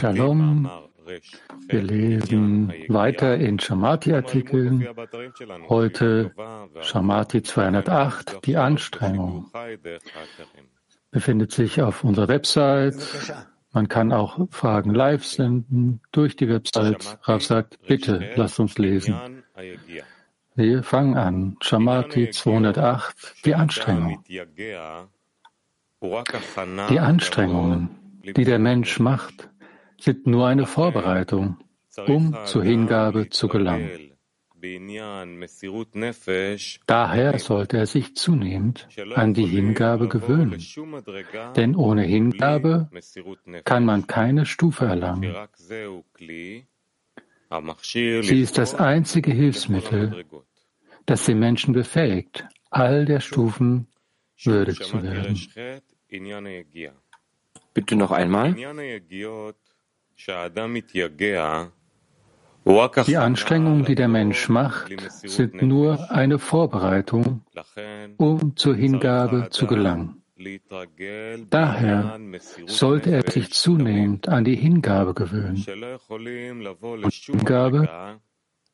Shalom. Wir lesen weiter in Shamati-Artikeln. Heute Shamati 208, die Anstrengung. Befindet sich auf unserer Website. Man kann auch Fragen live senden durch die Website. Rav sagt, bitte lasst uns lesen. Wir fangen an. Shamati 208, die Anstrengung. Die Anstrengungen, die der Mensch macht, sind nur eine Vorbereitung, um zur Hingabe zu gelangen. Daher sollte er sich zunehmend an die Hingabe gewöhnen, denn ohne Hingabe kann man keine Stufe erlangen. Sie ist das einzige Hilfsmittel, das den Menschen befähigt, all der Stufen würdig zu werden. Bitte noch einmal. Die Anstrengungen, die der Mensch macht, sind nur eine Vorbereitung, um zur Hingabe zu gelangen. Daher sollte er sich zunehmend an die Hingabe gewöhnen. Und Hingabe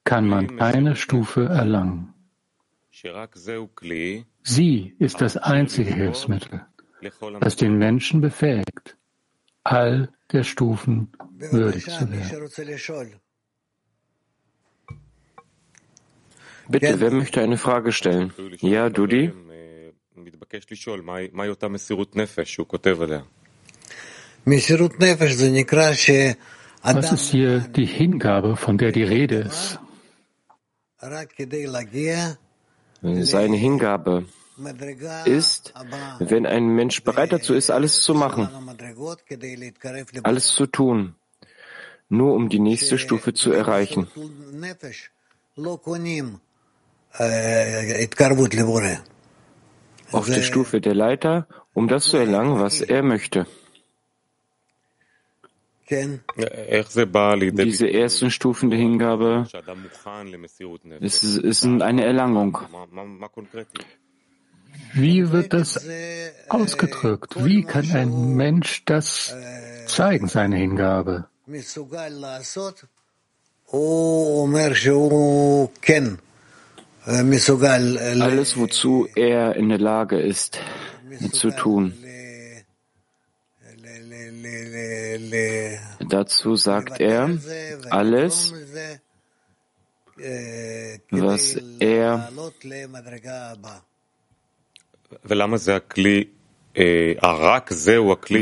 kann man keine Stufe erlangen. Sie ist das einzige Hilfsmittel, das den Menschen befähigt, all der Stufen würdig zu werden. Bitte, wer möchte eine Frage stellen? Ja, Dudi? Was ist hier die Hingabe, von der die Rede ist? Seine Hingabe ist, wenn ein Mensch bereit dazu ist, alles zu machen, alles zu tun, nur um die nächste Stufe zu erreichen. Auf der Stufe der Leiter, um das zu erlangen, was er möchte. Diese ersten Stufen der Hingabe ist, ist eine Erlangung. Wie wird das ausgedrückt? Wie kann ein Mensch das zeigen, seine Hingabe? Alles, wozu er in der Lage ist, zu tun. Dazu sagt er, alles, was er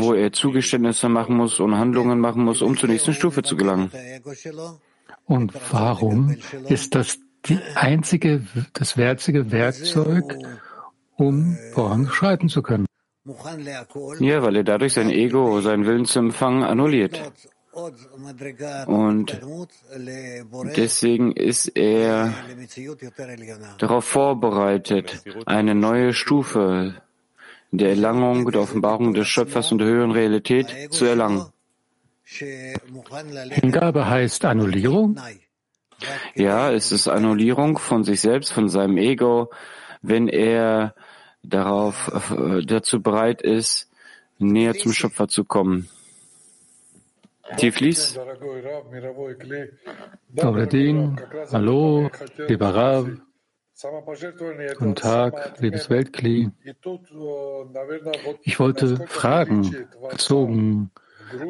wo er Zugeständnisse machen muss und Handlungen machen muss, um zur nächsten Stufe zu gelangen. Und warum ist das die einzige, das einzige Werkzeug, um voranschreiten zu können? Ja, weil er dadurch sein Ego, seinen Willen zu empfangen, annulliert. Und deswegen ist er darauf vorbereitet, eine neue Stufe der Erlangung, der Offenbarung des Schöpfers und der höheren Realität zu erlangen. Hingabe heißt Annullierung? Ja, es ist Annullierung von sich selbst, von seinem Ego, wenn er darauf, äh, dazu bereit ist, näher zum Schöpfer zu kommen. Tiflis? Dobrodin, hallo, lieber Rav. Guten Tag, liebes Weltkli. Ich wollte fragen, bezogen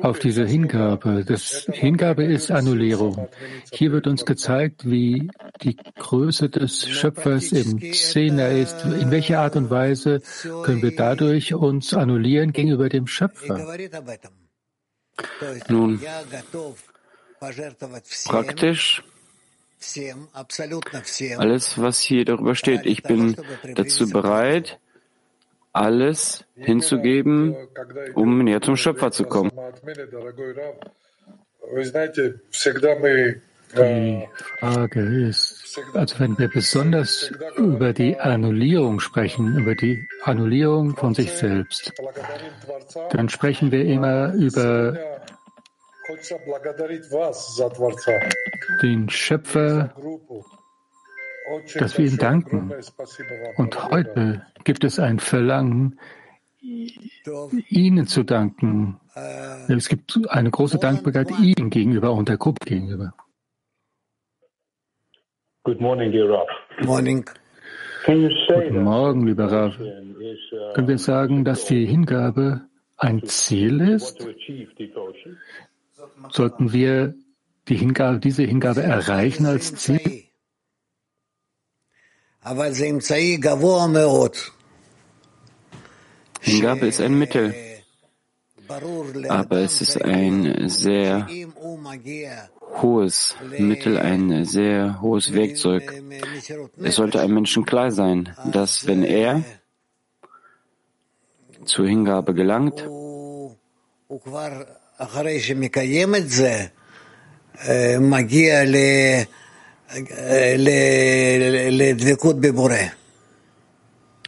auf diese Hingabe. Das Hingabe ist Annullierung. Hier wird uns gezeigt, wie die Größe des Schöpfers im Zehner ist. In welcher Art und Weise können wir dadurch uns annullieren gegenüber dem Schöpfer? Nun, praktisch alles, was hier darüber steht. Ich bin dazu bereit, alles hinzugeben, um näher zum Schöpfer zu kommen. Die Frage ist, also wenn wir besonders über die Annullierung sprechen, über die Annullierung von sich selbst, dann sprechen wir immer über den Schöpfer, dass wir ihm danken. Und heute gibt es ein Verlangen, Ihnen zu danken. Es gibt eine große Dankbarkeit Ihnen gegenüber und der Gruppe gegenüber. Good morning, dear Rav. Morning. Guten Morgen, lieber Rav. Können wir sagen, dass die Hingabe ein Ziel ist? Sollten wir die Hingabe, diese Hingabe erreichen als Ziel? Hingabe ist ein Mittel, aber es ist ein sehr hohes Mittel, ein sehr hohes Werkzeug. Es sollte einem Menschen klar sein, dass wenn er zur Hingabe gelangt,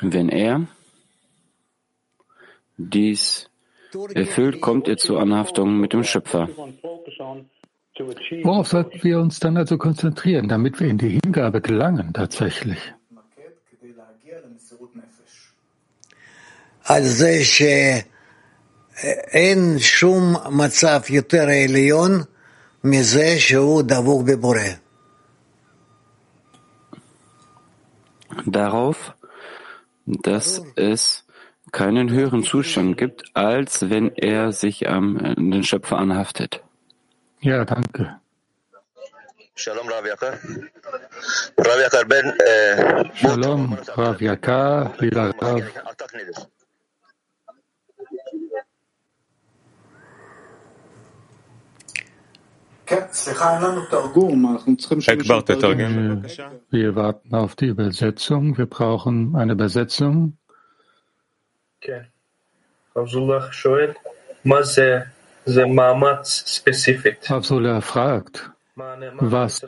wenn er dies erfüllt, kommt ihr zur Anhaftung mit dem Schöpfer. Worauf sollten wir uns dann also konzentrieren, damit wir in die Hingabe gelangen tatsächlich? Darauf, dass es keinen höheren Zustand gibt, als wenn er sich am den Schöpfer anhaftet. Ja, danke. Shalom, Rav Yakar. Rav Yakar, ben... Äh, Shalom, Rav Yakar, lieber Rav. Wir warten auf die Übersetzung. Wir brauchen eine Übersetzung. כן. Abdullah Schoel, fragt, was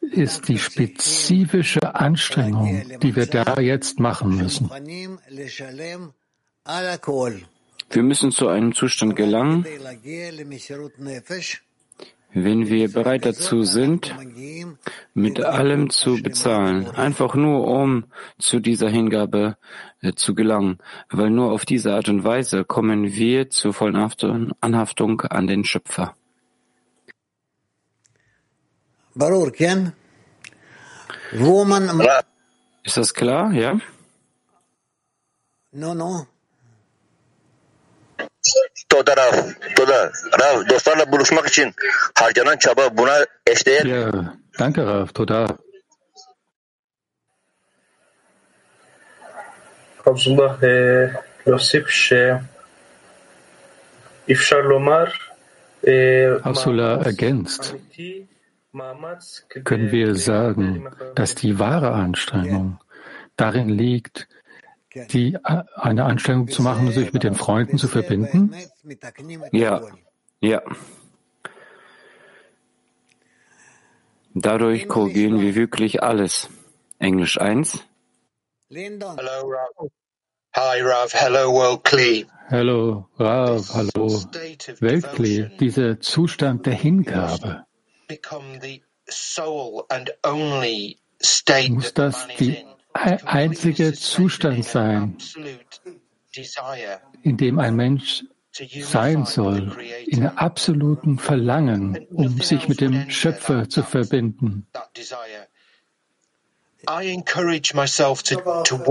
ist die spezifische Anstrengung, die wir da jetzt machen müssen? Wir müssen zu einem Zustand gelangen, wenn wir bereit dazu sind, mit allem zu bezahlen, einfach nur um zu dieser Hingabe äh, zu gelangen, weil nur auf diese Art und Weise kommen wir zur vollen Anhaftung an den Schöpfer. Ist das klar? Ja? No, no. תודה רב, תודה. רב, dostlarla buluşmak için harcanan çaba buna eşdeğer. Ja, danke Rav, תודה. Abdullah להוסיף שאפשר לומר Abdullah ergänzt, können wir sagen, dass die wahre Anstrengung darin liegt, die äh, eine Anstrengung zu machen, sich mit den Freunden zu verbinden? Ja, ja. Dadurch korrigieren wir wirklich alles. Englisch 1. Hello, Rav. Hi, Rav. Hello, World Kli. Hello, Rav. Hallo, Weltkli. Dieser Zustand der Hingabe. Muss das die einzige Zustand sein, in dem ein Mensch sein soll, in absolutem Verlangen, um sich mit dem Schöpfer zu verbinden.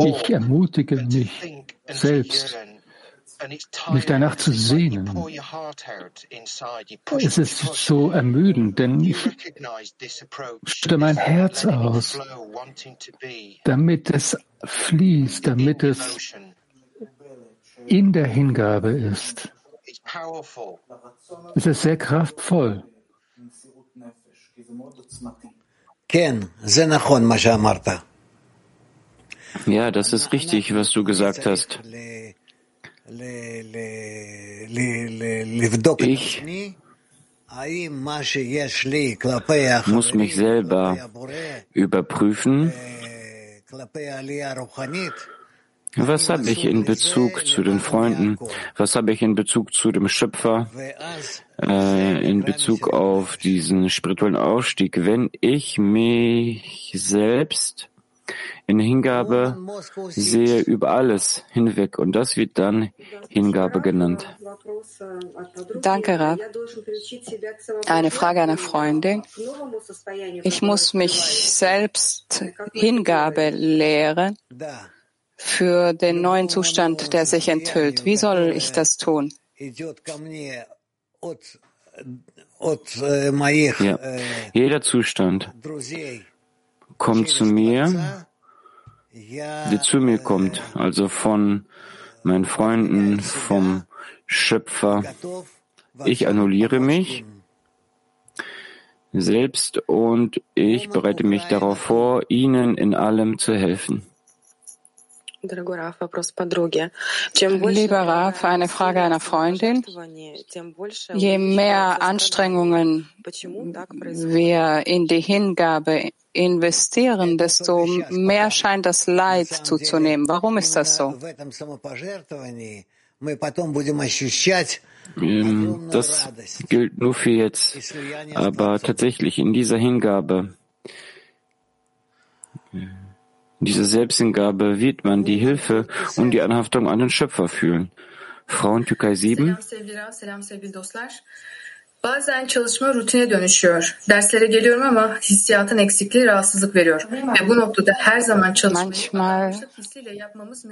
Ich ermutige mich selbst, mich danach zu sehnen. Es ist so ermüdend, denn ich schütte mein Herz aus, damit es fließt, damit es in der Hingabe ist. Es ist sehr kraftvoll. Ja, das ist richtig, was du gesagt hast. Ich muss mich selber überprüfen, was habe ich in Bezug zu den Freunden, was habe ich in Bezug zu dem Schöpfer, äh, in Bezug auf diesen spirituellen Aufstieg, wenn ich mich selbst In Hingabe sehe über alles hinweg und das wird dann Hingabe genannt. Danke, Rav. Eine Frage einer Freundin. Ich muss mich selbst Hingabe lehren für den neuen Zustand, der sich enthüllt. Wie soll ich das tun? Ja. Jeder Zustand kommt zu mir, der zu mir kommt, also von meinen Freunden, vom Schöpfer. Ich annulliere mich selbst und ich bereite mich darauf vor, ihnen in allem zu helfen. Lieber Raf, eine Frage einer Freundin. Je mehr Anstrengungen wir in die Hingabe investieren, desto mehr scheint das Leid zuzunehmen. Warum ist das so? Das gilt nur für jetzt, aber tatsächlich in dieser Hingabe in dieser Selbsthingabe wird man die Hilfe und die Anhaftung an den Schöpfer fühlen. Frauen Türkei 7. Bazen çalışma rutine dönüşüyor. Derslere geliyorum ama hissiyatın eksikliği rahatsızlık veriyor. Ve bu noktada her zaman Manchmal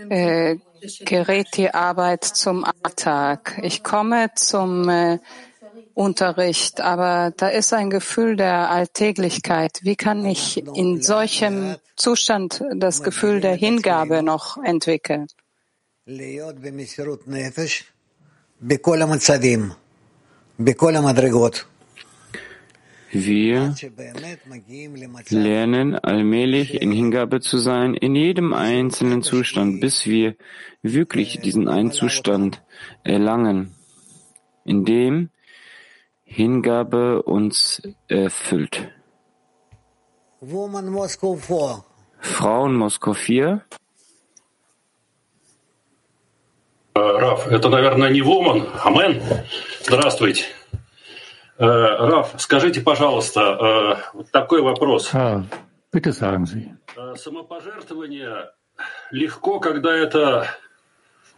äh, gerät die Arbeit zum Alltag. Ich komme zum äh, Unterricht, aber da ist ein Gefühl der Alltäglichkeit. Wie kann ich in solchem Zustand das Gefühl der Hingabe noch entwickeln? Wir lernen allmählich in Hingabe zu sein in jedem einzelnen Zustand, bis wir wirklich diesen einen Zustand erlangen, in dem Hingabe uns erfüllt. Frauen Moskau 4. Раф, это, наверное, не Woman. Амен. Здравствуйте. Раф, скажите, пожалуйста, вот такой вопрос. Bitte sagen Sie. Самопожертвование легко, когда это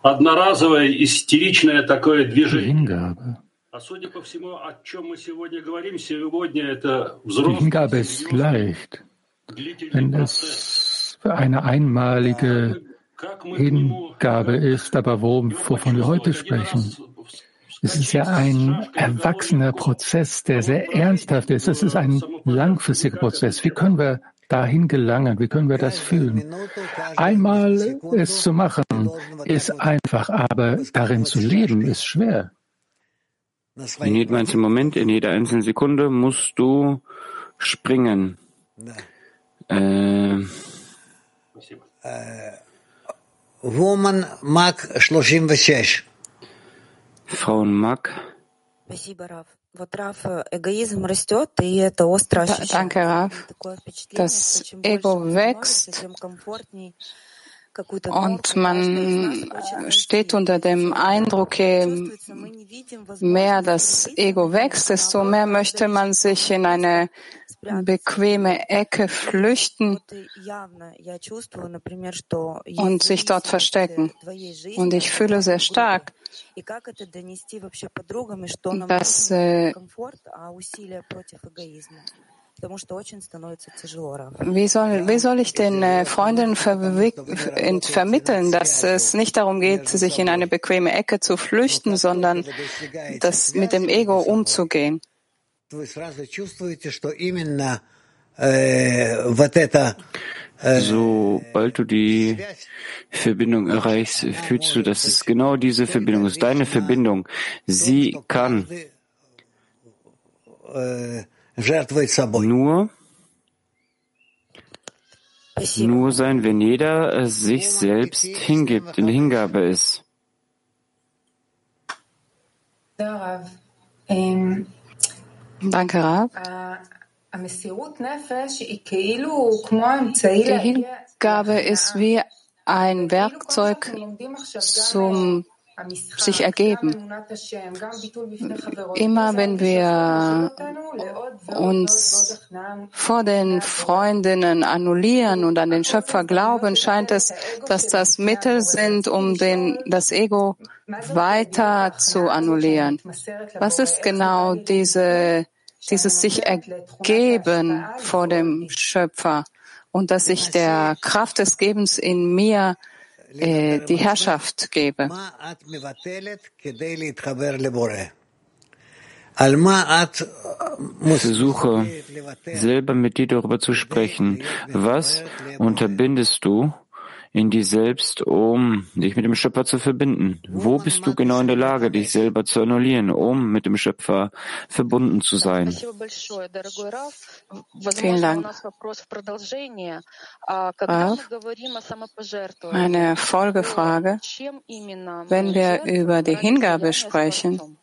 одноразовое истеричное такое движение. Hingabe. Die Hingabe ist leicht, wenn es eine einmalige Hingabe ist, aber wovon wir heute sprechen, es ist ja ein erwachsener Prozess, der sehr ernsthaft ist. Es ist ein langfristiger Prozess. Wie können wir dahin gelangen? Wie können wir das fühlen? Einmal es zu machen, ist einfach, aber darin zu leben, ist schwer. In jedem einzelnen Moment, in jeder einzelnen Sekunde musst du springen. Äh, Woman Mag 36. Frauen Mag. Danke, Raf. Das Ego wächst und man steht unter dem Eindruck, je mehr das Ego wächst, desto mehr möchte man sich in eine bequeme Ecke flüchten und sich dort verstecken. Und ich fühle sehr stark, dass äh, wie soll, wie soll ich den äh, Freunden vermitteln, dass es nicht darum geht, sich in eine bequeme Ecke zu flüchten, sondern das mit dem Ego umzugehen? Sobald du die Verbindung erreichst, fühlst du, dass es genau diese Verbindung ist, deine Verbindung. Sie kann nur, nur sein, wenn jeder sich selbst hingibt, in Hingabe ist. Danke, Rav. Die Hingabe ist wie ein Werkzeug zum sich ergeben. Immer wenn wir uns vor den Freundinnen annullieren und an den Schöpfer glauben, scheint es, dass das Mittel sind, um den, das Ego weiter zu annullieren. Was ist genau diese, dieses sich ergeben vor dem Schöpfer und dass ich der Kraft des Gebens in mir äh, die Herrschaft gebe. Versuche selber mit dir darüber zu sprechen. Was unterbindest du in dir selbst, um dich mit dem Schöpfer zu verbinden? Wo bist du genau in der Lage, dich selber zu annullieren, um mit dem Schöpfer verbunden zu sein? Vielen Dank. Rav, eine Folgefrage. Wenn wir über die Hingabe sprechen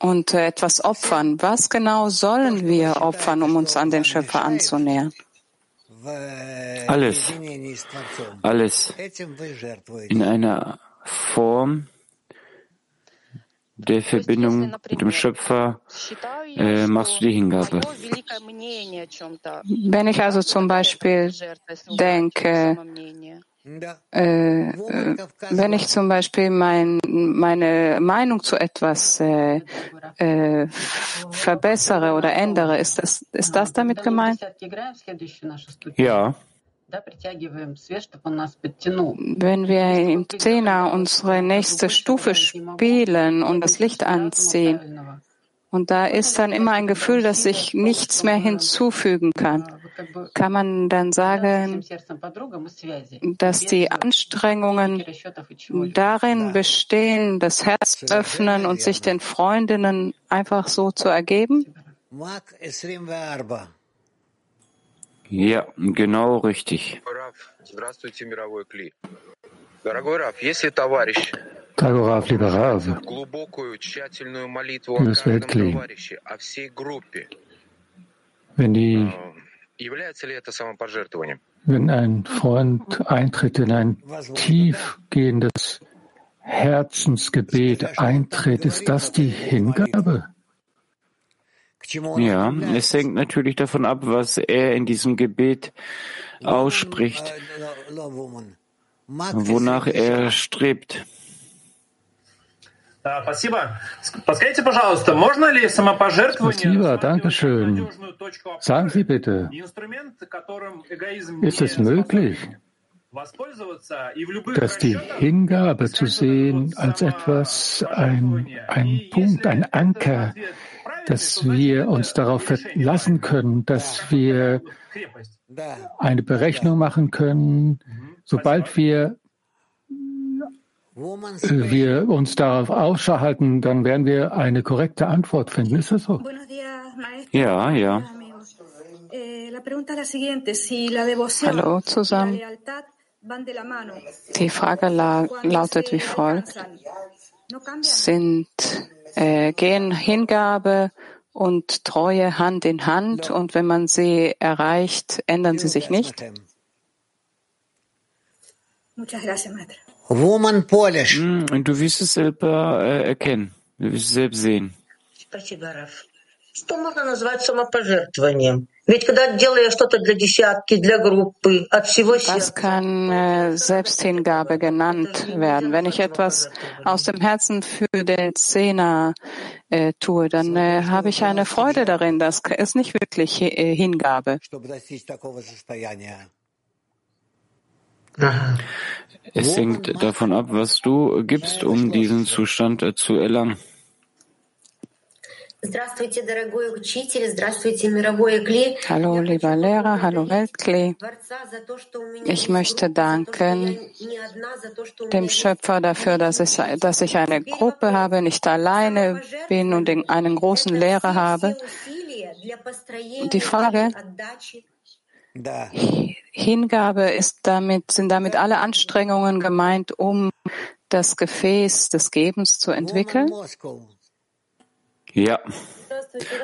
und etwas opfern, was genau sollen wir opfern, um uns an den Schöpfer anzunähern? Alles, alles in einer Form der Verbindung mit dem Schöpfer äh, machst du die Hingabe. Wenn ich also zum Beispiel denke, äh, äh, wenn ich zum Beispiel mein, meine Meinung zu etwas äh, äh, verbessere oder ändere, ist das, ist das damit gemeint? Ja. Wenn wir im Zehner unsere nächste Stufe spielen und das Licht anziehen, und da ist dann immer ein Gefühl, dass ich nichts mehr hinzufügen kann. Kann man dann sagen, dass die Anstrengungen darin bestehen, das Herz öffnen und sich den Freundinnen einfach so zu ergeben? Ja, genau richtig. Tagoraf, lieber Rav, liebes Weltkli, wenn die wenn ein Freund eintritt in ein tiefgehendes Herzensgebet eintritt, ist das die Hingabe? Ja, es hängt natürlich davon ab, was er in diesem Gebet ausspricht, wonach er strebt. Спасибо, danke schön. Sagen Sie bitte, ist es möglich, dass die Hingabe zu sehen als etwas, ein, ein Punkt, ein Anker, dass wir uns darauf verlassen können, dass wir eine Berechnung machen können, sobald wir wir uns darauf Ausschau halten, dann werden wir eine korrekte Antwort finden. Ist das so? Ja, ja. Hallo zusammen. Die Frage la lautet wie folgt. Sind, äh, gehen Hingabe und Treue Hand in Hand und wenn man sie erreicht, ändern sie sich nicht? Muchas gracias, Maestro. Woman Polish. Mm, und du wirst es selber äh, erkennen. Du wirst es selbst sehen. Что можно назвать самопожертвованием? Ведь когда делая что-то для десятки, для группы, от всего Das kann äh, Selbsthingabe genannt werden. Wenn ich etwas aus dem Herzen für den Zehner äh, tue, dann äh, habe ich eine Freude darin. Das ist nicht wirklich äh, Hingabe. es hängt davon ab, was du gibst, um diesen Zustand äh, zu erlangen. Hallo, lieber Lehrer, hallo Weltklee. Ich möchte danken dem Schöpfer dafür, dass ich, dass ich eine Gruppe habe, nicht alleine bin und einen großen Lehrer habe. Die Frage, Hingabe ist damit, sind damit alle Anstrengungen gemeint, um das Gefäß des Gebens zu entwickeln? Ja.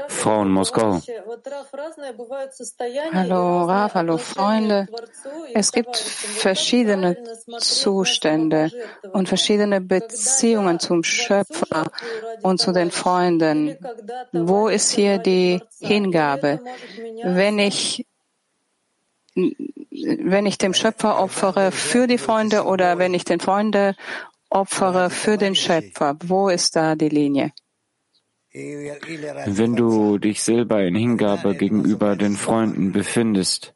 Frauen Moskau. Hallo Rav, hallo Freunde. Es gibt verschiedene Zustände und verschiedene Beziehungen zum Schöpfer und zu den Freunden. Wo ist hier die Hingabe? Wenn ich wenn ich dem Schöpfer opfere für die Freunde oder wenn ich den Freunde opfere für den Schöpfer, wo ist da die Linie? Wenn du dich selber in Hingabe gegenüber den Freunden befindest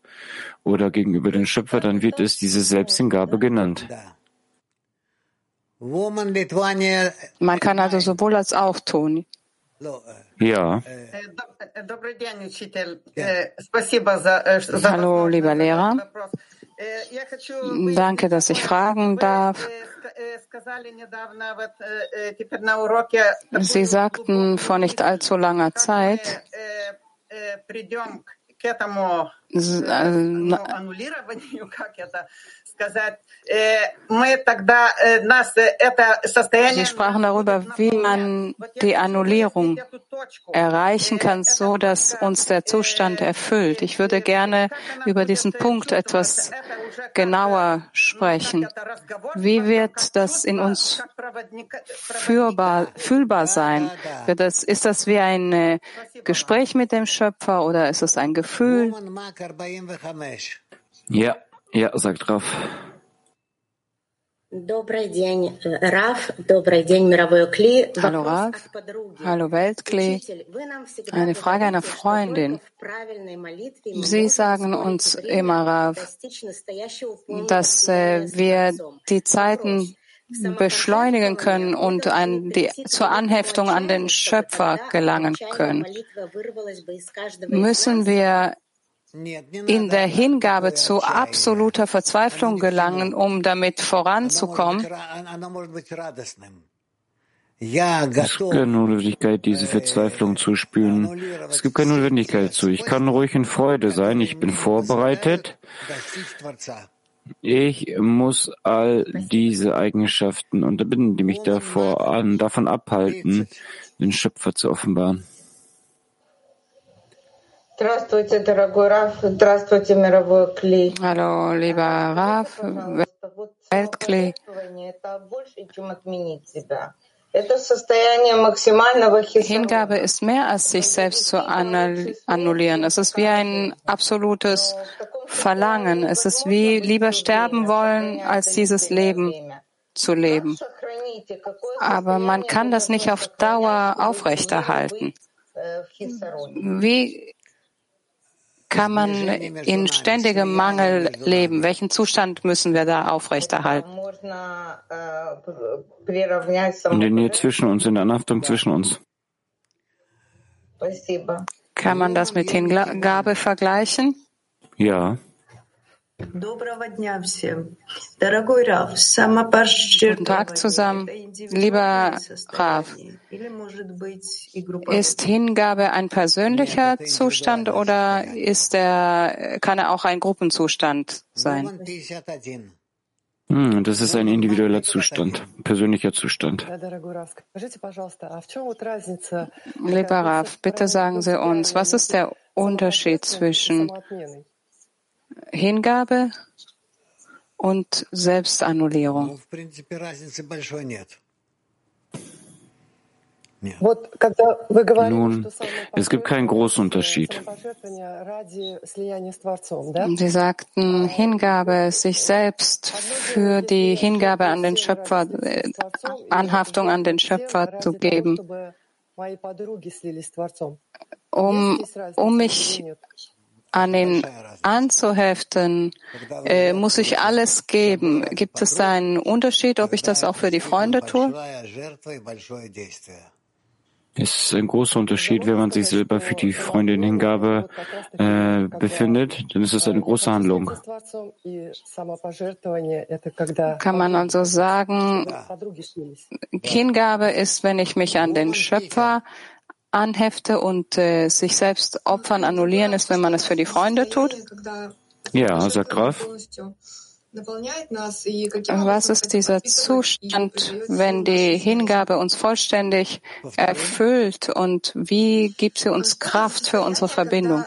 oder gegenüber dem Schöpfer, dann wird es diese Selbsthingabe genannt. Man kann also sowohl als auch tun. Ja. Hallo, lieber Lehrer. Danke, dass ich fragen darf. Sie sagten vor nicht allzu langer Zeit, Sie sprachen darüber, wie man die Annullierung erreichen kann, so dass uns der Zustand erfüllt. Ich würde gerne über diesen Punkt etwas genauer sprechen. Wie wird das in uns fühlbar, fühlbar sein? Das, ist das wie ein äh, Gespräch mit dem Schöpfer oder ist es ein Gefühl? Ja, ja, sagt Raf. Hallo Rav, hallo Weltkli. Eine Frage einer Freundin. Sie sagen uns immer, Rav, dass äh, wir die Zeiten beschleunigen können und an die, zur Anheftung an den Schöpfer gelangen können. Müssen wir in der Hingabe zu absoluter Verzweiflung gelangen, um damit voranzukommen. Es gibt keine Notwendigkeit, diese Verzweiflung zu spüren. Es gibt keine Notwendigkeit dazu. Ich kann ruhig in Freude sein. Ich bin vorbereitet. Ich muss all diese Eigenschaften unterbinden, die mich davor an, davon abhalten, den Schöpfer zu offenbaren. Hallo, lieber Raf, Weltkli. Hingabe ist mehr als sich selbst zu annullieren. Es ist wie ein absolutes Verlangen. Es ist wie lieber sterben wollen, als dieses Leben zu leben. Aber man kann das nicht auf Dauer aufrechterhalten. Wie kann man in ständigem Mangel leben? Welchen Zustand müssen wir da aufrechterhalten? In der Nähe zwischen uns, in der Anhaftung zwischen uns. Kann man das mit Hingabe vergleichen? Ja. Guten Tag zusammen. Lieber Rav, ist Hingabe ein persönlicher Zustand oder ist er, kann er auch ein Gruppenzustand sein? Hm, das ist ein individueller Zustand, persönlicher Zustand. Lieber Rav, bitte sagen Sie uns, was ist der Unterschied zwischen Hingabe und Selbstannullierung. Nun, es gibt keinen großen Unterschied. Sie sagten Hingabe, sich selbst für die Hingabe an den Schöpfer, äh, Anhaftung an den Schöpfer zu geben, um, um mich an ihn anzuheften, äh, muss ich alles geben. Gibt es da einen Unterschied, ob ich das auch für die Freunde tue? Es ist ein großer Unterschied, wenn man sich selber für die Freunde in Hingabe äh, befindet, dann ist es eine große Handlung. Kann man also sagen, Hingabe ist, wenn ich mich an den Schöpfer anhefte und äh, sich selbst opfern, annullieren ist, wenn man es für die Freunde tut? Ja, sagt Graf. Was ist dieser Zustand, wenn die Hingabe uns vollständig erfüllt und wie gibt sie uns Kraft für unsere Verbindung?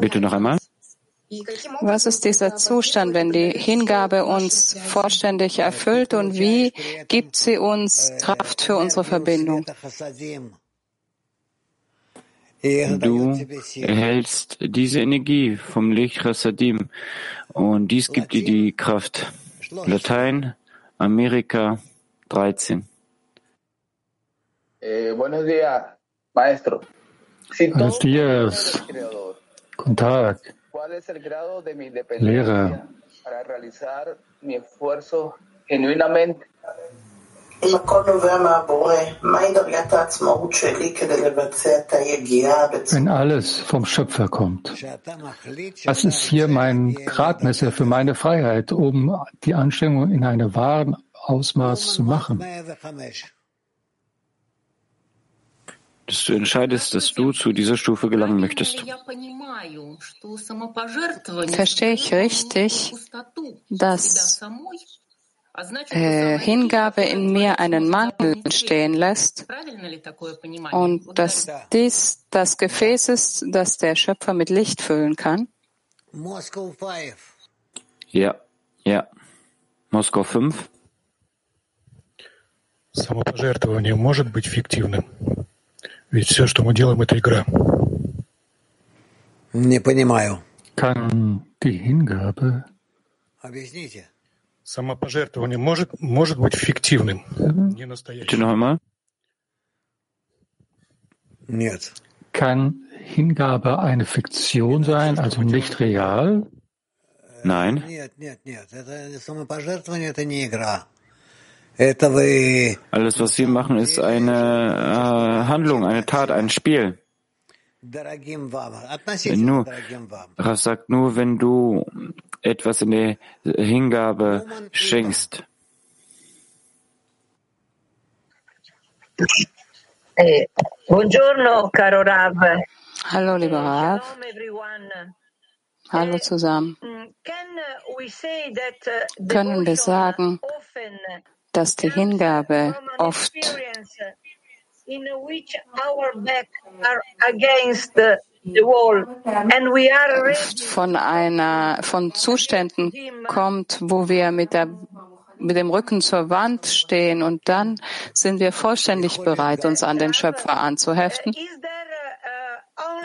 Bitte noch einmal. Was ist dieser Zustand, wenn die Hingabe uns vollständig erfüllt und wie gibt sie uns Kraft für unsere Verbindung? Du erhältst diese Energie vom Licht Chassadim und dies gibt dir die Kraft. Latein, Amerika 13. Eh, buenos días, maestro. Buenos días. Guten Tag. Lehrer. Wenn alles vom Schöpfer kommt, was ist hier mein Gradmesser für meine Freiheit, um die Anstrengung in einem wahren Ausmaß zu machen? Dass du entscheidest, dass du zu dieser Stufe gelangen möchtest. Verstehe ich richtig, dass äh, Hingabe in mir einen Mangel entstehen lässt und dass dies das Gefäß ist, das der Schöpfer mit Licht füllen kann? Ja, ja. Moskau 5. Самопожертвование может быть фиктивным? Ведь все, что мы делаем, это игра. Не понимаю. Kann die Hingabe Объясните. Самопожертвование может, может быть фиктивным, не настоящим. Нет. Kann Hingabe eine Fiktion sein, also nicht real? Nein. Нет, нет, нет. Это самопожертвование, это не игра. Alles, was wir machen, ist eine äh, Handlung, eine Tat, ein Spiel. Nur, Rav sagt nur, wenn du etwas in der Hingabe schenkst. Eh, buongiorno, caro Rav. Hallo, lieber Rav. Hallo zusammen. Mm, Können wir sagen, dass die Hingabe oft von einer, von Zuständen kommt, wo wir mit der mit dem Rücken zur Wand stehen und dann sind wir vollständig bereit, uns an den Schöpfer anzuheften?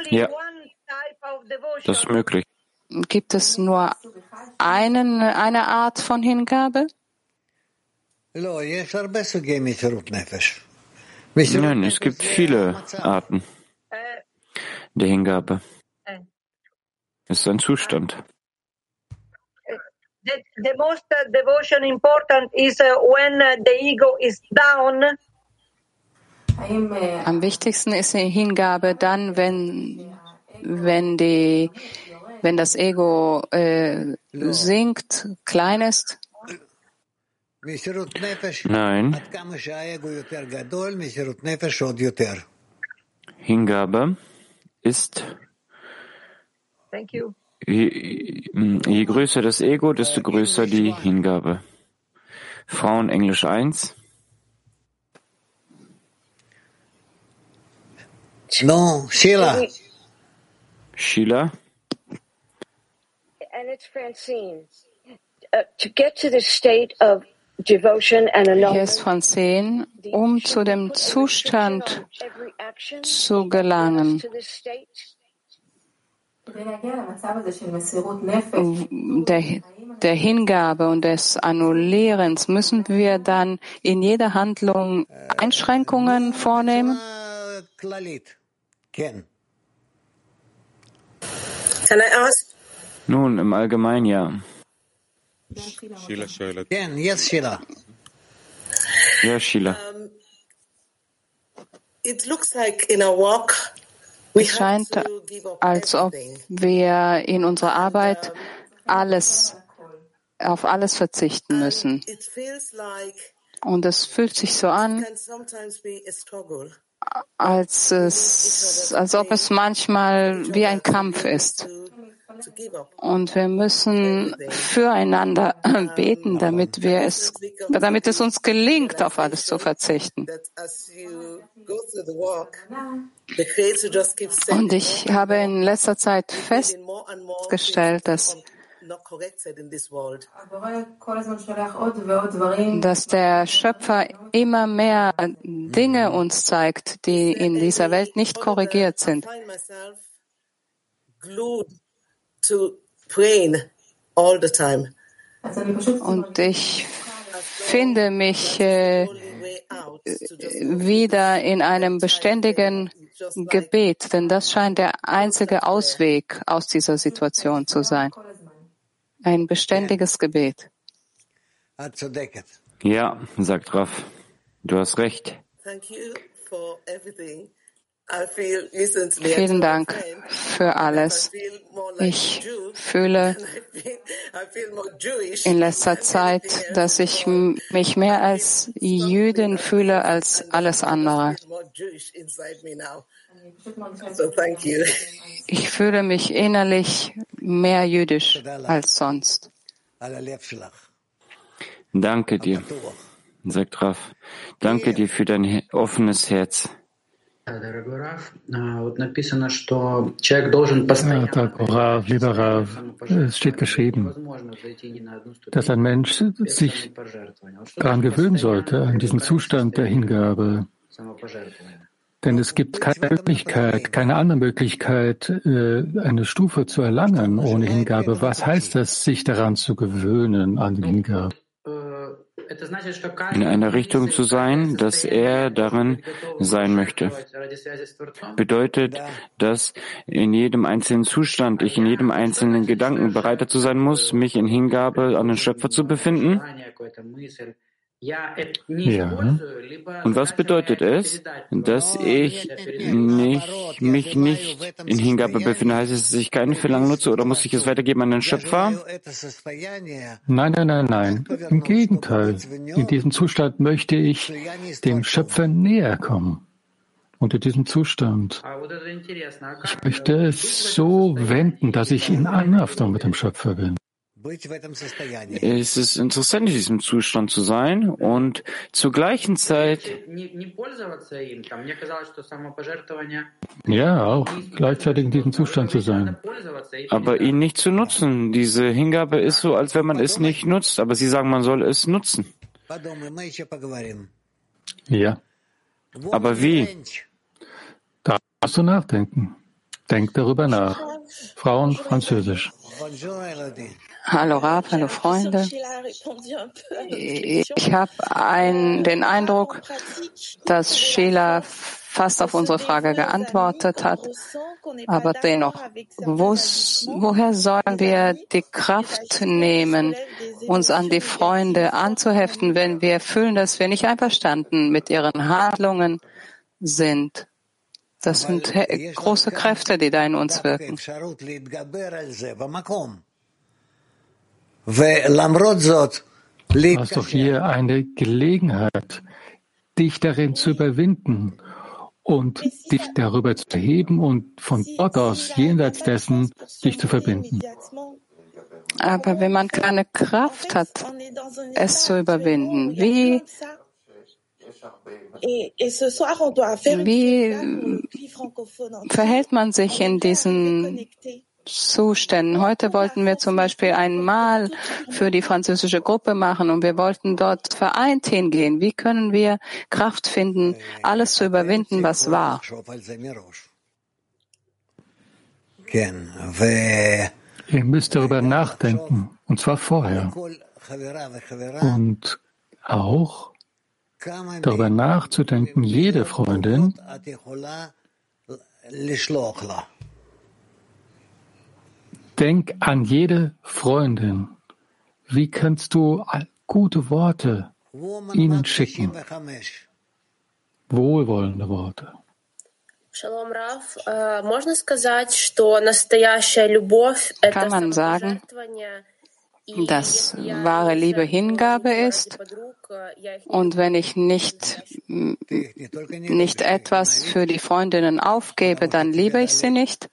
Ja, das ist möglich. Gibt es nur einen, eine Art von Hingabe? Nein, es gibt viele Arten der Hingabe. Es ist ein Zustand. The most devotion important is when the ego is down. Am wichtigsten ist die Hingabe dann, wenn, wenn die, wenn das Ego äh, sinkt, klein ist. Nein. Hingabe ist, je, je größer das Ego, desto größer die Hingabe. Frauen Englisch 1. No, Sheila. Sheila. And it's Francine. Uh, to get to the state of hier ist von zehn, um zu dem Zustand zu gelangen, der, der Hingabe und des Annullierens, müssen wir dann in jeder Handlung Einschränkungen vornehmen? Nun, im Allgemeinen ja. Yes, Sheila. Ja, Sheila. Es scheint, als ob wir in unserer Arbeit alles, auf alles verzichten müssen. Und es fühlt sich so an, als, es, als ob es manchmal wie ein Kampf ist. Und wir müssen füreinander beten, damit wir es, damit es uns gelingt, auf alles zu verzichten. Und ich habe in letzter Zeit festgestellt, dass dass der Schöpfer immer mehr Dinge uns zeigt, die in dieser Welt nicht korrigiert sind. Und ich finde mich äh, wieder in einem beständigen Gebet, denn das scheint der einzige Ausweg aus dieser Situation zu sein ein beständiges Gebet. Ja, sagt Raf, du hast recht. Vielen Dank für alles. Ich fühle in letzter Zeit, dass ich mich mehr als Jüdin fühle als alles andere. Ich fühle mich innerlich mehr jüdisch als sonst. Danke dir, sagt Raf. Danke dir für dein offenes Herz. Ja, Rav, lieber Rav, es steht geschrieben, dass ein Mensch sich daran gewöhnen sollte, an diesen Zustand der Hingabe. Denn es gibt keine Möglichkeit, keine andere Möglichkeit, äh, eine Stufe zu erlangen ohne Hingabe. Was heißt das, sich daran zu gewöhnen, an Hingabe? In einer Richtung zu sein, dass er darin sein möchte. Bedeutet, dass in jedem einzelnen Zustand, ich in jedem einzelnen Gedanken bereiter zu sein muss, mich in Hingabe an den Schöpfer zu befinden? Ja. Und was bedeutet es, dass ich nicht, mich nicht in Hingabe befinde? Heißt es, dass ich keinen Verlangen nutze oder muss ich es weitergeben an den Schöpfer? Nein, nein, nein, nein. Im Gegenteil. In diesem Zustand möchte ich dem Schöpfer näher kommen. Unter diesem Zustand. Ich möchte es so wenden, dass ich in Anhaftung mit dem Schöpfer bin. Es ist interessant, in diesem Zustand zu sein und zur gleichen Zeit ja, auch gleichzeitig in diesem Zustand zu sein. Aber ihn nicht zu nutzen. Diese Hingabe ist so, als wenn man es nicht nutzt. Aber Sie sagen, man soll es nutzen. Ja. Aber wie? Da musst du nachdenken. Denk darüber nach. Frauen Französisch. Hallo Rab, hallo Freunde. Ich habe den Eindruck, dass Sheila fast auf unsere Frage geantwortet hat. Aber dennoch, woher sollen wir die Kraft nehmen, uns an die Freunde anzuheften, wenn wir fühlen, dass wir nicht einverstanden mit ihren Handlungen sind? Das sind große Kräfte, die da in uns wirken. Du hast doch hier eine Gelegenheit, dich darin zu überwinden und dich darüber zu erheben und von dort aus, jenseits dessen, dich zu verbinden. Aber wenn man keine Kraft hat, es zu überwinden, wie, wie verhält man sich in diesen Zuständen. Heute wollten wir zum Beispiel ein Mal für die französische Gruppe machen und wir wollten dort vereint hingehen. Wie können wir Kraft finden, alles zu überwinden, was war? Ihr müsst darüber nachdenken, und zwar vorher. Und auch darüber nachzudenken, jede Freundin Denk an jede Freundin. Wie kannst du gute Worte ihnen schicken? Wohlwollende Worte. Kann man sagen, dass wahre Liebe Hingabe ist und wenn ich nicht, nicht etwas für die Freundinnen aufgebe, dann liebe ich sie nicht?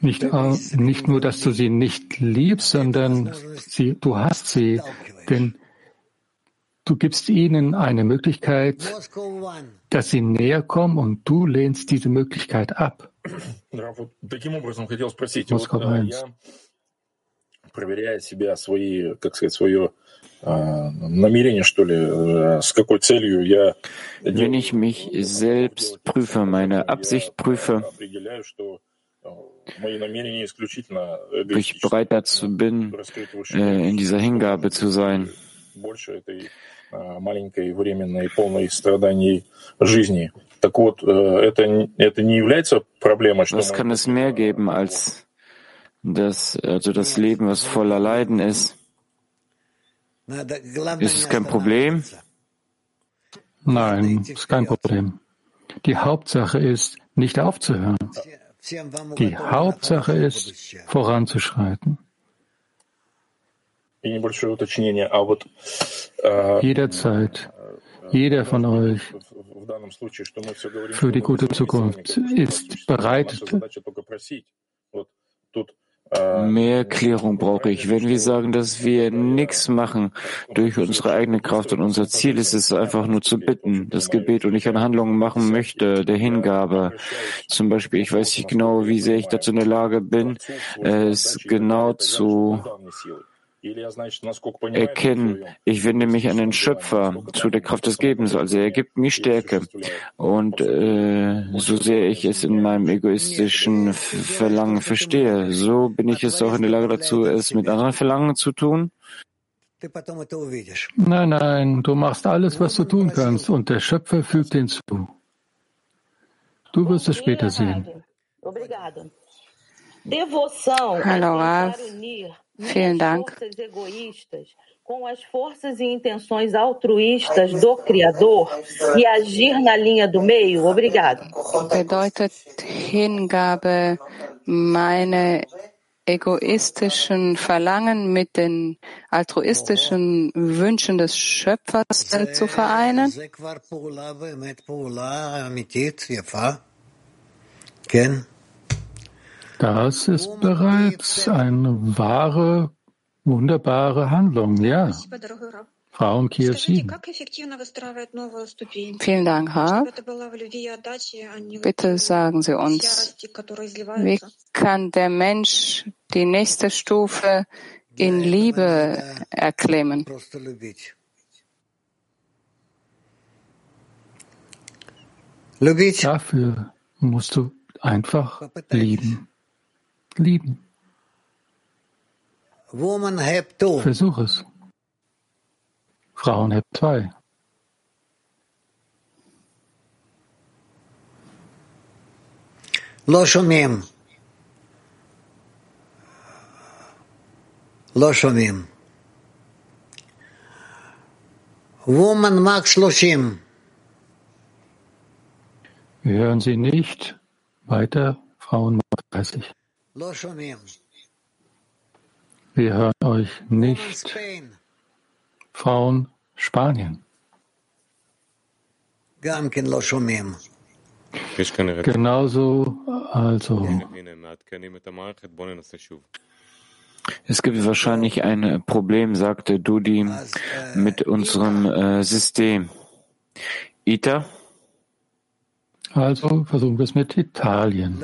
Nicht, nicht nur, dass du sie nicht liebst, sondern sie, du hast sie, denn du gibst ihnen eine Möglichkeit, dass sie näher kommen und du lehnst diese Möglichkeit ab. Moskau 1. проверяя себя, свои, как сказать, свое намерение, что ли, с какой целью я... Wenn ich mich selbst prüfe, meine Absicht prüfe, ob ich bereit dazu bin, in dieser Hingabe zu sein. маленькой, временной, полной страданий жизни. Так вот, это, это не является проблемой, что... Was kann es mehr geben als das, also das Leben, was voller Leiden ist? Ist es kein Problem? Nein, ist kein Problem. Die Hauptsache ist, nicht aufzuhören. Die Hauptsache ist, voranzuschreiten. Jederzeit, jeder von euch für die gute Zukunft ist bereit, Mehr Klärung brauche ich. Wenn wir sagen, dass wir nichts machen durch unsere eigene Kraft und unser Ziel ist es einfach nur zu bitten, das Gebet und ich eine Handlung machen möchte, der Hingabe. Zum Beispiel, ich weiß nicht genau, wie sehr ich dazu in der Lage bin, es genau zu erkennen, ich wende mich an den Schöpfer zu der Kraft des Gebens, also er gibt mir Stärke. Und äh, so sehr ich es in meinem egoistischen Verlangen verstehe, so bin ich es auch in der Lage dazu, es mit anderen Verlangen zu tun. Nein, nein, du machst alles, was du tun kannst, und der Schöpfer fügt hinzu. Du wirst es später sehen. Hallo, Rav. Vielen Dank. com as forças e intenções altruístas do Criador e agir na linha do meio? Obrigado. Bedeutet Hingabe meine egoistischen Verlangen mit den altruistischen Wünschen des Schöpfers zu vereinen? Das ist bereits eine wahre, wunderbare Handlung, ja. Frauen Kiew 7. Vielen Dank, Herr. Bitte sagen Sie uns, wie kann der Mensch die nächste Stufe in Liebe erklimmen? Dafür musst du einfach lieben lieben. Versuch es. Frauen Heb 2. לא שומעים. לא שומעים. Woman Max 30. Wir hören Sie nicht. Weiter, Frauen 30. Wir hören euch nicht. Frauen Spanien. Genauso, also. Es gibt wahrscheinlich ein Problem, sagte Dudi, mit unserem äh, System. Ita? Also versuchen wir es mit Italien.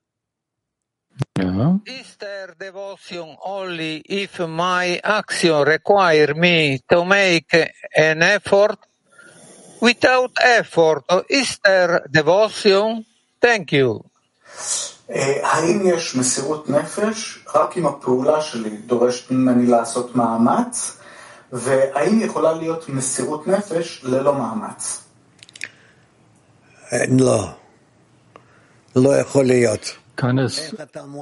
Ja. Is there devotion only if my action require me to make an effort? Without effort, is there devotion? Thank you. האם יש מסירות נפש רק אם הפעולה שלי דורשת ממני לעשות מאמץ? והאם יכולה להיות מסירות נפש ללא מאמץ? לא. לא יכול להיות. Kann es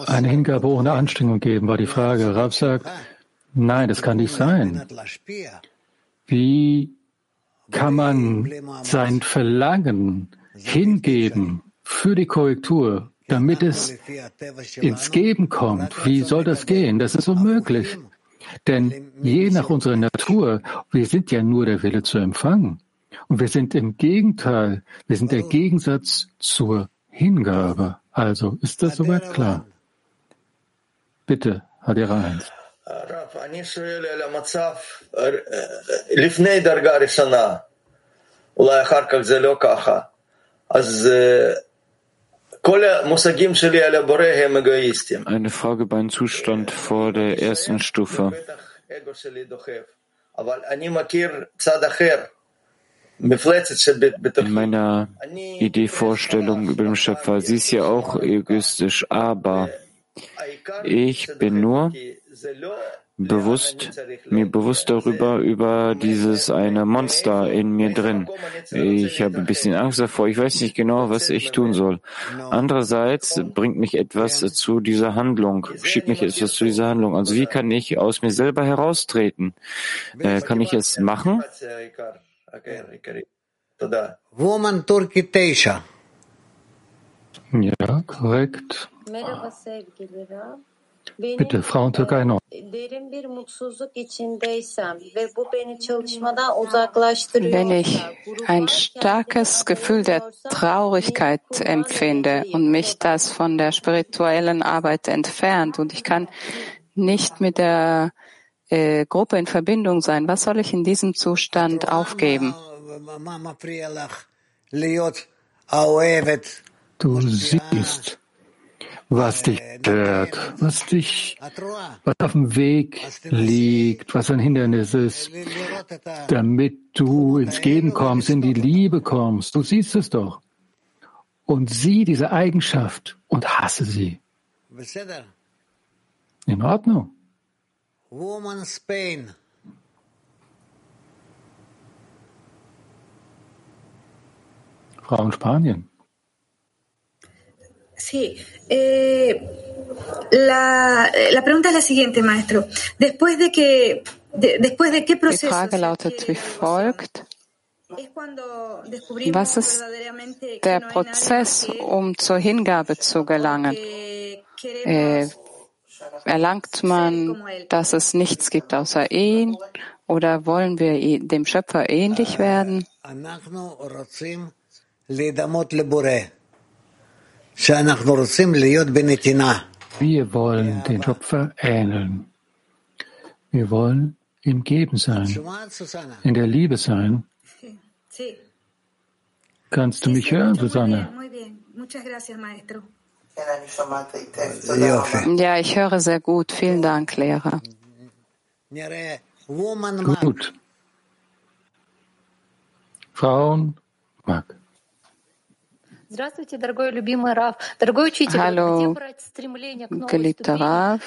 eine Hingabe ohne Anstrengung geben, war die Frage. Rav sagt, nein, das kann nicht sein. Wie kann man sein Verlangen hingeben für die Korrektur, damit es ins Geben kommt? Wie soll das gehen? Das ist unmöglich. Denn je nach unserer Natur, wir sind ja nur der Wille zu empfangen. Und wir sind im Gegenteil, wir sind der Gegensatz zur Hingabe. Also, ist das soweit klar? Bitte, Hadira 1. לפני דרגה ראשונה, אולי אחר כך זה לא ככה, אז כל המושגים שלי על הבורא הם אגואיסטים. Eine Frage beim Zustand vor der ersten Stufe. אבל אני מכיר צד אחר. In meiner Ideevorstellung über den Schöpfer, sie ist ja auch egoistisch, aber ich bin nur bewusst, mir bewusst darüber, über dieses eine Monster in mir drin. Ich habe ein bisschen Angst davor. Ich weiß nicht genau, was ich tun soll. Andererseits bringt mich etwas zu dieser Handlung, schiebt mich etwas zu dieser Handlung. Also wie kann ich aus mir selber heraustreten? Äh, kann ich es machen? Woman Turkey Teisha. Ja, korrekt. Bitte, Frau Türkei noch. Wenn ich ein starkes Gefühl der Traurigkeit empfinde und mich das von der spirituellen Arbeit entfernt und ich kann nicht mit der äh, Gruppe in Verbindung sein, was soll ich in diesem Zustand aufgeben? Du siehst, was dich stört, was dich, was auf dem Weg liegt, was ein Hindernis ist, damit du ins Geben kommst, in die Liebe kommst. Du siehst es doch. Und sieh diese Eigenschaft und hasse sie. In Ordnung. Woman Spain. Frau in Spanien. Sí. Eh, la, la, pregunta es la siguiente, maestro. Después de que, de, después de qué proceso. Die Frage lautet wie folgt. Was ist der Prozess, um zur Hingabe zu gelangen? Äh, erlangt man, dass es nichts gibt außer ihn? Oder wollen wir dem Schöpfer ähnlich werden? Wir wollen den Schöpfer ähneln. Wir wollen im Geben sein, in der Liebe sein. Kannst du mich hören, Susanne? Ja, ich höre sehr gut. Vielen Dank, Lehrer. Gut. Frauen mag. Hallo, geliebter Rav.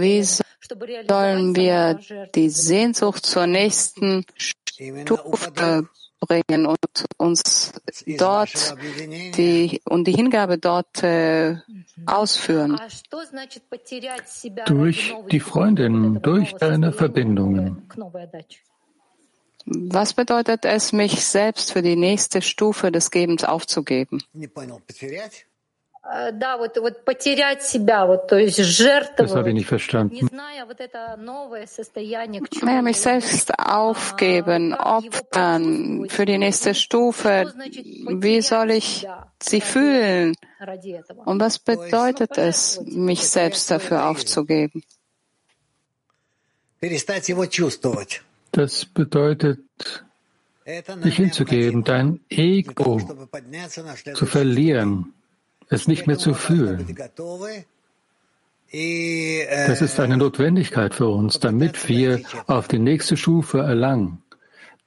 Wie sollen wir die Sehnsucht zur nächsten Stufe bringen und uns dort die und die Hingabe dort äh, ausführen? Durch die Freundin, durch deine Verbindungen. Was bedeutet es, mich selbst für die nächste Stufe des Gebens aufzugeben? Das habe ich nicht verstanden. Naja, mich selbst aufgeben, opfern für die nächste Stufe. Wie soll ich sie fühlen? Und was bedeutet es, mich selbst dafür aufzugeben? Das bedeutet, dich hinzugeben, dein Ego zu verlieren es nicht mehr zu fühlen. Das ist eine Notwendigkeit für uns, damit wir auf die nächste Stufe erlangen.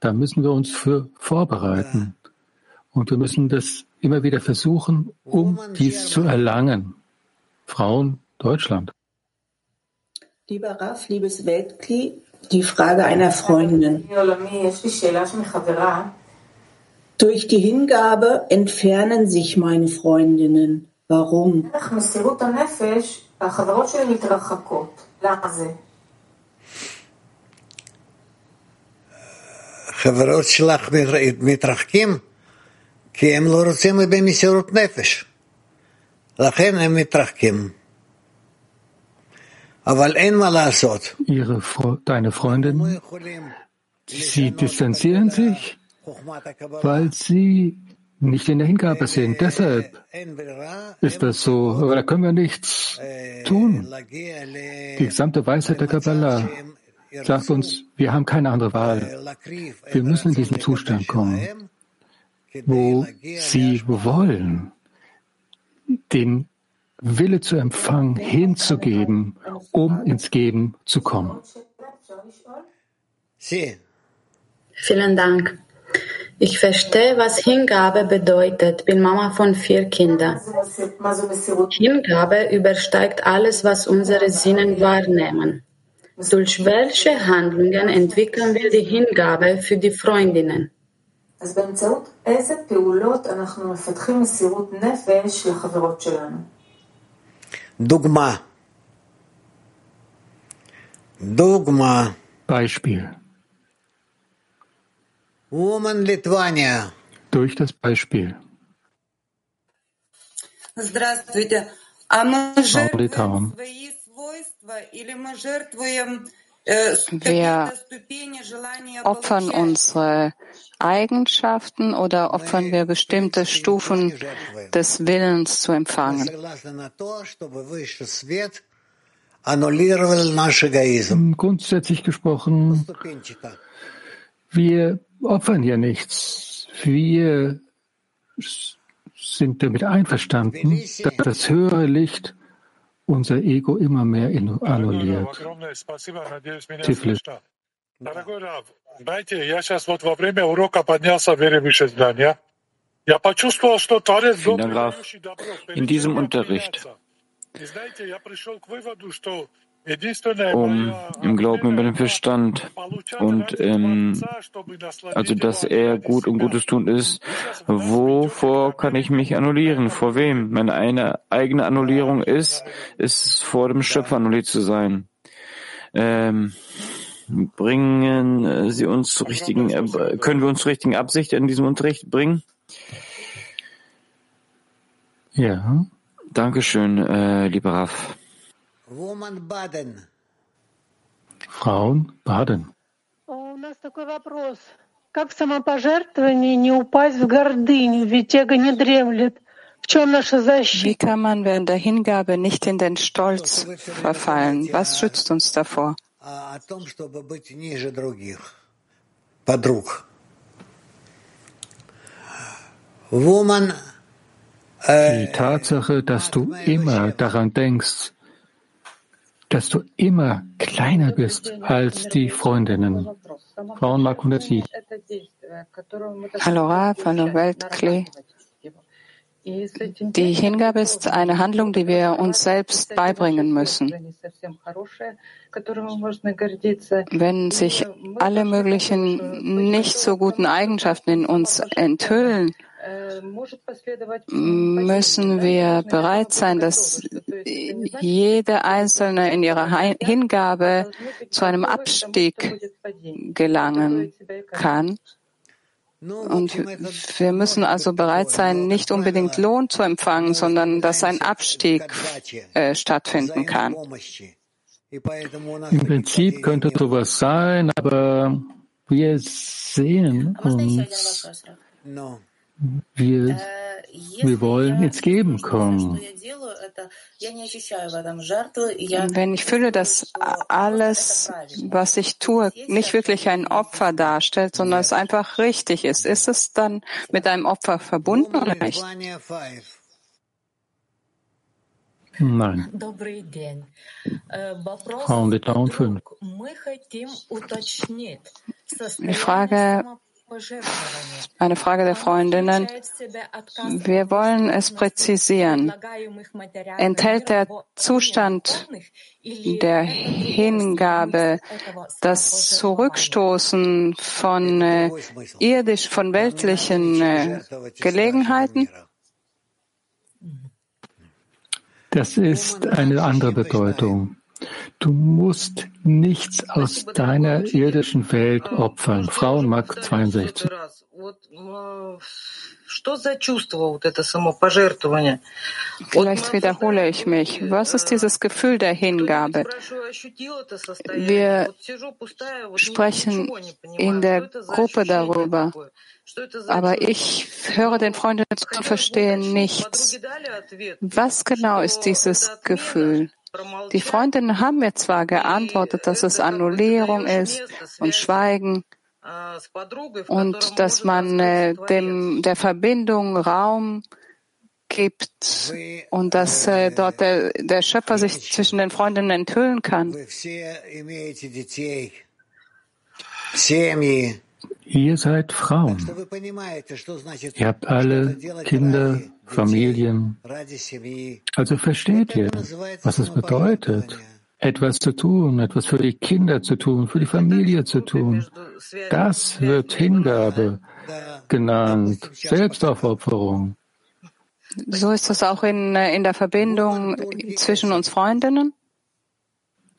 Da müssen wir uns für vorbereiten. Und wir müssen das immer wieder versuchen, um dies zu erlangen. Frauen Deutschland. Lieber Raff, liebes Weltkli, die Frage einer Freundin. Durch die Hingabe entfernen sich meine Freundinnen. Warum? חברות שלך מתרחקים כי הם לא רוצים במסירות נפש. לכן הם מתרחקים. אבל אין מה לעשות. Ihre, deine Freundin, sie distanzieren sich, weil sie nicht in der Hingabe sind. Deshalb ist das so. Aber da können wir nichts tun. Die gesamte Weisheit der Kabbalah sagt uns, wir haben keine andere Wahl. Wir müssen in diesen Zustand kommen, wo sie wollen, den Wille zu empfangen, hinzugeben, um ins Geben zu kommen. Vielen Dank. Ich verstehe, was Hingabe bedeutet, bin Mama von vier Kindern. Hingabe übersteigt alles, was unsere Sinnen wahrnehmen. Durch welche Handlungen entwickeln wir die Hingabe für die Freundinnen? Dogma. Dogma. Beispiel. Woman Lithuania. Durch das Beispiel. Здравствуйте. А мы жертвуем свои свойства или мы жертвуем wir opfern unsere Eigenschaften oder opfern wir bestimmte Stufen des Willens zu empfangen? Grundsätzlich gesprochen, wir opfern hier nichts. Wir sind damit einverstanden, dass das höhere Licht unser Ego immer mehr annulliert. Tiflis. Graf. In diesem Unterricht um im Glauben über den Verstand und ähm, also dass er gut und Gutes tun ist. Wovor kann ich mich annullieren? Vor wem? Meine eine eigene Annullierung ist, ist vor dem Schöpfer annulliert zu sein. Ähm, bringen Sie uns zur richtigen, äh, können wir uns zur richtigen Absicht in diesem Unterricht bringen? Ja. Dankeschön, äh, lieber Raff. Woman Baden. Frauen Baden. У нас такой вопрос. Как в самопожертвовании не упасть в гордыню, ведь эго не дремлет? В чем наша защита? Wie kann man während der Hingabe nicht in den Stolz verfallen? Was schützt uns davor? О том, чтобы быть ниже других, подруг. Woman die Tatsache, dass du immer daran denkst, dass du immer kleiner bist als die Freundinnen. Frauen Mark 107. Hallo Rav, hallo Weltklee. Die Hingabe ist eine Handlung, die wir uns selbst beibringen müssen. Wenn sich alle möglichen nicht so guten Eigenschaften in uns enthüllen, müssen wir bereit sein, dass jede Einzelne in ihrer Hingabe zu einem Abstieg gelangen kann. Und wir müssen also bereit sein, nicht unbedingt Lohn zu empfangen, sondern dass ein Abstieg äh, stattfinden kann. Im Prinzip könnte sowas sein, aber wir sehen uns wir, wir wollen ins Geben kommen. Wenn ich fühle, dass alles, was ich tue, nicht wirklich ein Opfer darstellt, sondern es einfach richtig ist, ist es dann mit einem Opfer verbunden oder nicht? Nein. Frauen Litauen 5. Ich frage, Eine Frage der Freundinnen. Wir wollen es präzisieren. Enthält der Zustand der Hingabe das Zurückstoßen von äh, irdisch, von weltlichen äh, Gelegenheiten? Das ist eine andere Bedeutung. Du musst nichts aus deiner irdischen Welt opfern. Frauenmarkt 62. Vielleicht wiederhole ich mich. Was ist dieses Gefühl der Hingabe? Wir sprechen in der Gruppe darüber, aber ich höre den Freunden und verstehe nichts. Was genau ist dieses Gefühl? Die Freundinnen haben mir zwar geantwortet, dass es Annullierung ist und Schweigen und dass man äh, dem, der Verbindung Raum gibt und dass äh, dort der, der Schöpfer sich zwischen den Freundinnen enthüllen kann. Ihr seid Frauen. Ihr habt alle Kinder, Familien. Also versteht ihr, was es bedeutet, etwas zu tun, etwas für die Kinder zu tun, für die Familie zu tun. Das wird Hingabe genannt, Selbstaufopferung. So ist das auch in, in der Verbindung zwischen uns Freundinnen?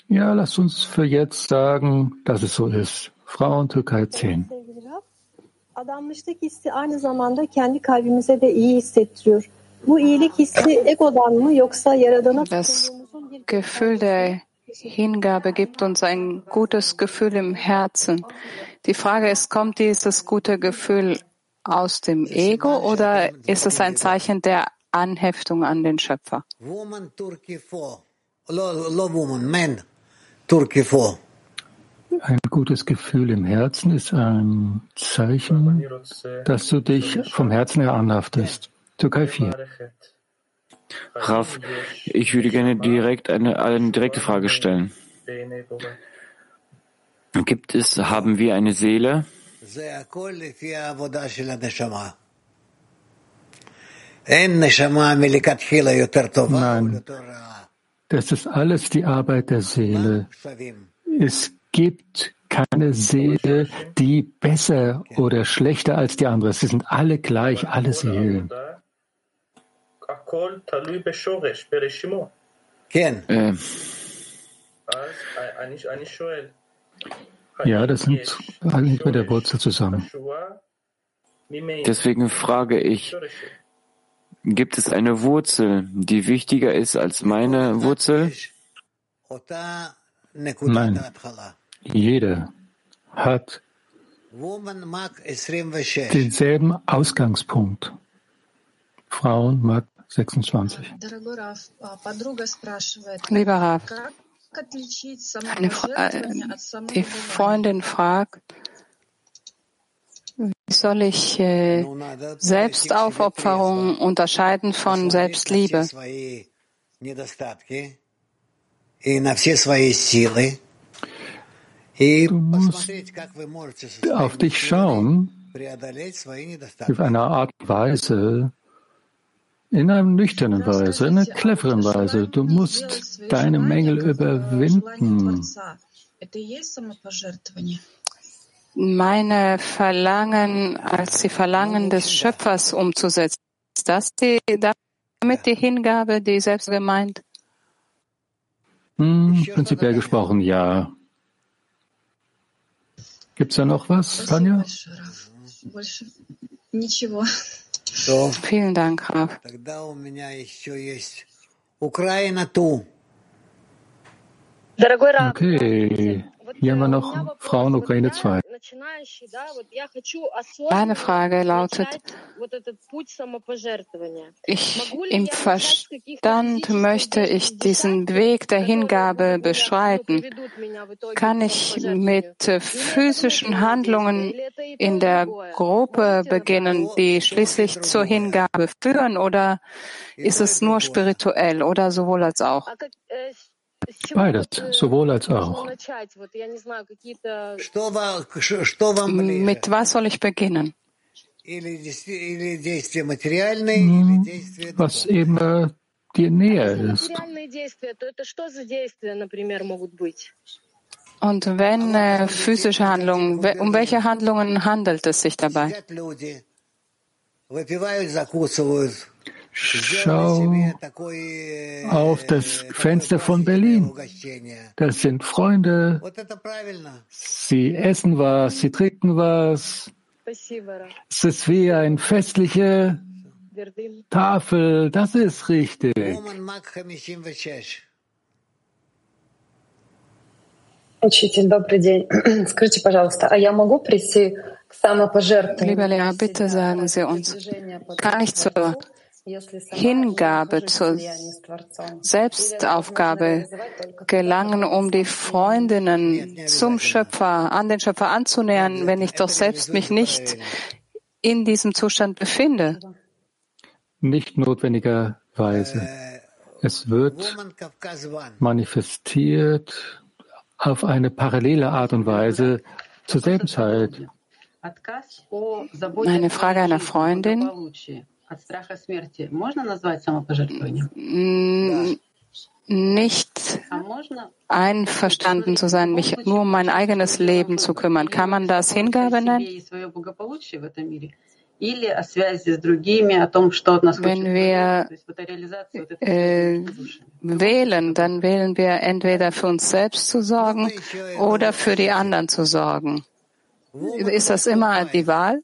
Ja, lasst uns für jetzt sagen, dass es so ist. Frauen Türkei 10. Adanmışlık hissi aynı zamanda kendi kalbimize de iyi hissettiriyor. Bu iyilik hissi egodan mı yoksa yaradana Das Gefühl der Hingabe gibt uns ein gutes Gefühl im Herzen. Die Frage ist, kommt dieses gute Gefühl aus dem Ego oder ist es ein Zeichen der Anheftung an den Schöpfer? Woman, Turkey 4. Lo, woman, man, Turkey 4. Ein gutes Gefühl im Herzen ist ein Zeichen, dass du dich vom Herzen her anhaftest. Türkei 4. Raf, ich würde gerne direkt eine, eine direkte Frage stellen. Gibt es, haben wir eine Seele? Nein, das ist alles die Arbeit der Seele. Es gibt keine Seele, die besser oder schlechter als die andere. Sie sind alle gleich, alle Seelen. Äh, ja, das sind alle mit der Wurzel zusammen. Deswegen frage ich, gibt es eine Wurzel, die wichtiger ist als meine Wurzel? Nein, jeder hat denselben Ausgangspunkt. Frauen mag 26. Lieber Rav, eine äh, die Freundin fragt, wie soll ich äh, Selbstaufopferung unterscheiden von Selbstliebe? Du musst auf dich schauen, auf eine Art und Weise, in einer nüchternen Weise, in einer cleveren Weise. Du musst deine Mängel überwinden. Meine Verlangen als die Verlangen des Schöpfers umzusetzen, ist das die, damit die Hingabe, die selbst gemeint? Hm, prinzipiell gesprochen, ja. Gibt's da noch was, Tanja? Vielen Dank, Rav. Okay, hier haben wir noch Frauen Ukraine 2. Meine Frage lautet, ich im Verstand möchte ich diesen Weg der Hingabe beschreiten. Kann ich mit physischen Handlungen in der Gruppe beginnen, die schließlich zur Hingabe führen, oder ist es nur spirituell oder sowohl als auch? Beides, sowohl als auch. Mit was soll ich beginnen? Was eben äh, dir näher ist. Und wenn äh, physische Handlungen, um welche Handlungen handelt es sich dabei? Schau auf das Fenster von Berlin. Das sind Freunde. Sie essen was, sie trinken was. Es ist wie eine festliche Tafel. Das ist richtig. Учитель, добрый день. Скажите, пожалуйста, а я могу прийти к самопожертвованию? Lieber Lehrer, bitte sagen Sie uns, kann ich zur Hingabe, zur Selbstaufgabe gelangen, um die Freundinnen zum Schöpfer, an den Schöpfer anzunähern, wenn ich doch selbst mich nicht in diesem Zustand befinde? Nicht notwendigerweise. Es wird manifestiert auf eine parallele Art und Weise zur selben Zeit. Eine Frage einer Freundin. Nicht einverstanden zu sein, mich nur um mein eigenes Leben zu kümmern. Kann man das Hingabe nennen? Wenn wir äh, wählen, dann wählen wir entweder für uns selbst zu sorgen oder für die anderen zu sorgen. Ist das immer die Wahl?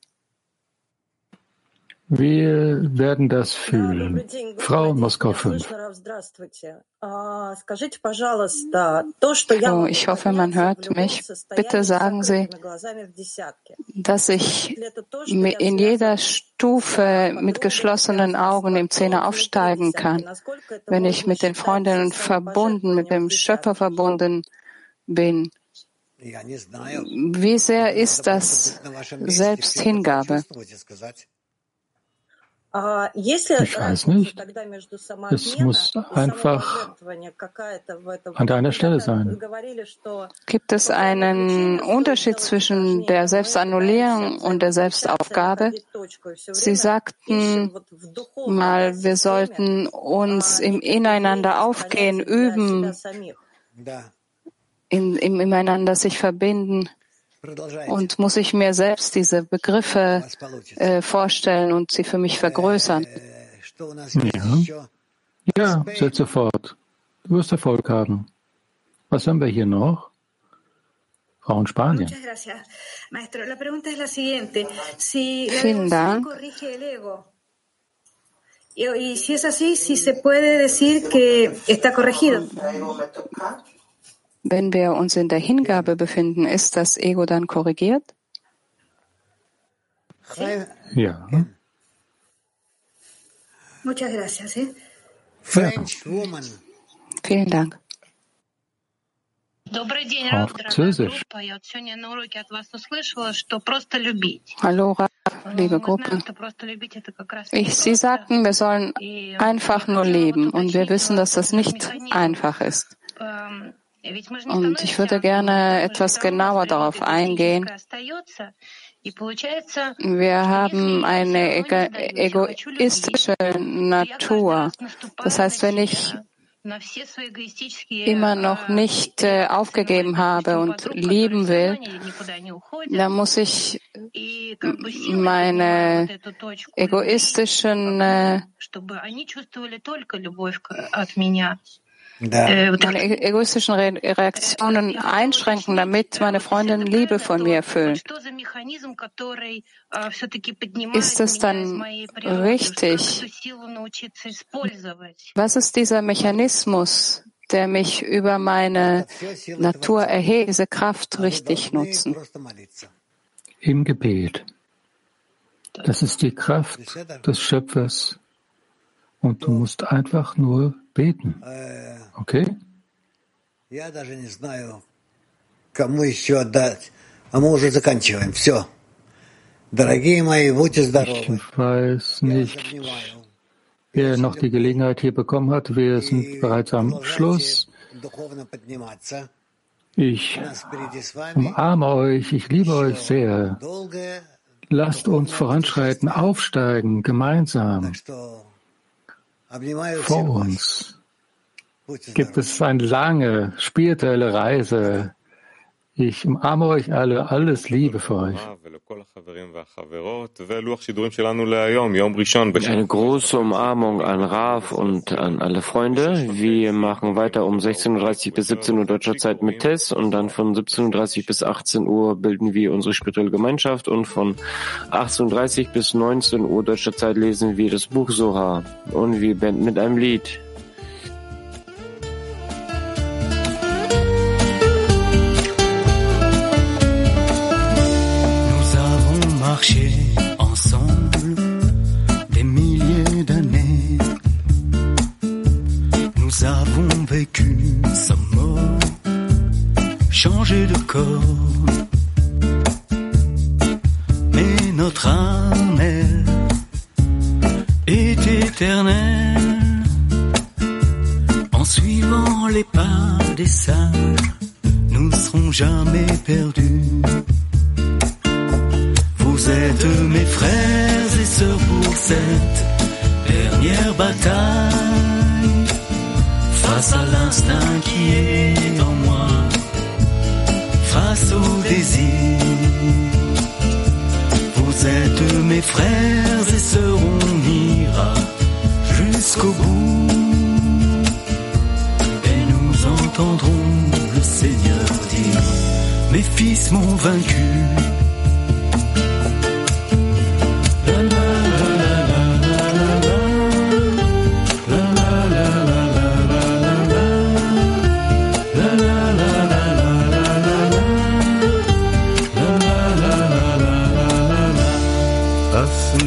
Wir werden das fühlen. Frau Moskau 5. Oh, ich hoffe, man hört mich. Bitte sagen Sie, dass ich in jeder Stufe mit geschlossenen Augen im Zehner aufsteigen kann, wenn ich mit den Freundinnen verbunden, mit dem Schöpfer verbunden bin. Wie sehr ist das Selbsthingabe? Ich weiß nicht. Es muss einfach an deiner Stelle sein. Gibt es einen Unterschied zwischen der Selbstannullierung und der Selbstaufgabe? Sie sagten mal, wir sollten uns im Ineinander aufgehen, üben, in, im Ineinander sich verbinden. Und muss ich mir selbst diese Begriffe äh, vorstellen und sie für mich vergrößern? Ja. ja, setze fort. Du wirst Erfolg haben. Was haben wir hier noch? Frau in Spanien. Vielen Dank. Y si es así, si se puede decir que está corregido. Wenn wir uns in der Hingabe befinden, ist das Ego dann korrigiert? Ja. Muchas gracias. ¿eh? French woman. Vielen Dank. Französisch. Hallo, liebe Gruppe. Ich, Sie sagten, wir sollen einfach nur leben und wir wissen, dass das nicht einfach ist. Und ich würde gerne etwas genauer darauf eingehen. Wir haben eine egoistische Natur. Das heißt, wenn ich immer noch nicht äh, aufgegeben habe und lieben will, dann muss ich meine egoistischen äh, meine e-, egoistischen Reaktionen einschränken, damit meine Freundinnen Liebe von mir fühlen. Ist es dann richtig? Was ist dieser Mechanismus, der mich über meine Natur erhebt, diese Kraft richtig nutzen? Im Gebet. Das ist die Kraft des Schöpfers. Und du musst einfach nur beten. Okay? Ich weiß nicht, wer noch die Gelegenheit hier bekommen hat. Wir sind bereits am Schluss. Ich umarme euch, ich liebe euch sehr. Lasst uns voranschreiten, aufsteigen, gemeinsam. Vor uns gibt es eine lange spirituelle Reise ich umarme euch alle, alles Liebe für euch. Eine große Umarmung an Raf und an alle Freunde. Wir machen weiter um 16.30 Uhr bis 17 Uhr deutscher Zeit mit Tess und dann von 17.30 Uhr bis 18 Uhr bilden wir unsere spirituelle Gemeinschaft und von 18.30 Uhr bis 19 Uhr deutscher Zeit lesen wir das Buch Soha und wir beenden mit einem Lied. Marché ensemble des milliers d'années. Nous avons vécu sans mort, changé de corps. Mais notre âme, est éternelle. En suivant les pas des sages, nous serons jamais perdus. Vous êtes mes frères et sœurs pour cette dernière bataille. Face à l'instinct qui est en moi, face au désir. Vous êtes mes frères et sœurs, on ira jusqu'au bout. Et nous entendrons le Seigneur dire, mes fils m'ont vaincu.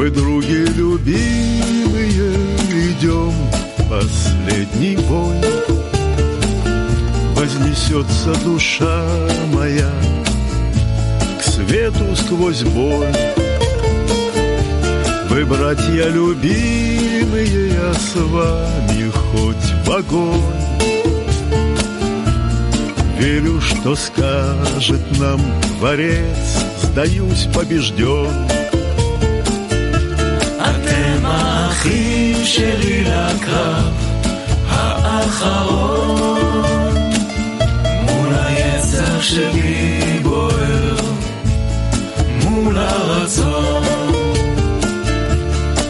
Мы, други любимые, идем последний бой. Вознесется душа моя к свету сквозь боль. Вы, братья любимые, я с вами хоть в огонь. Верю, что скажет нам Творец, сдаюсь побежден. האחים שלי לקרב האחרון מול היצר שלי בוער מול הרצון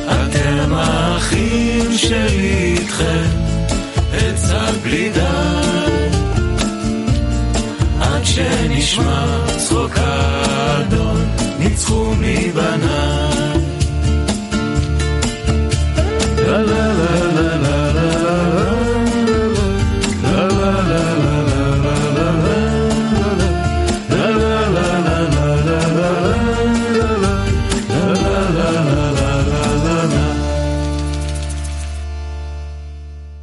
אתם האחים שלי איתכם עצה בלי די עד שנשמע צחוק האדון ניצחו מבית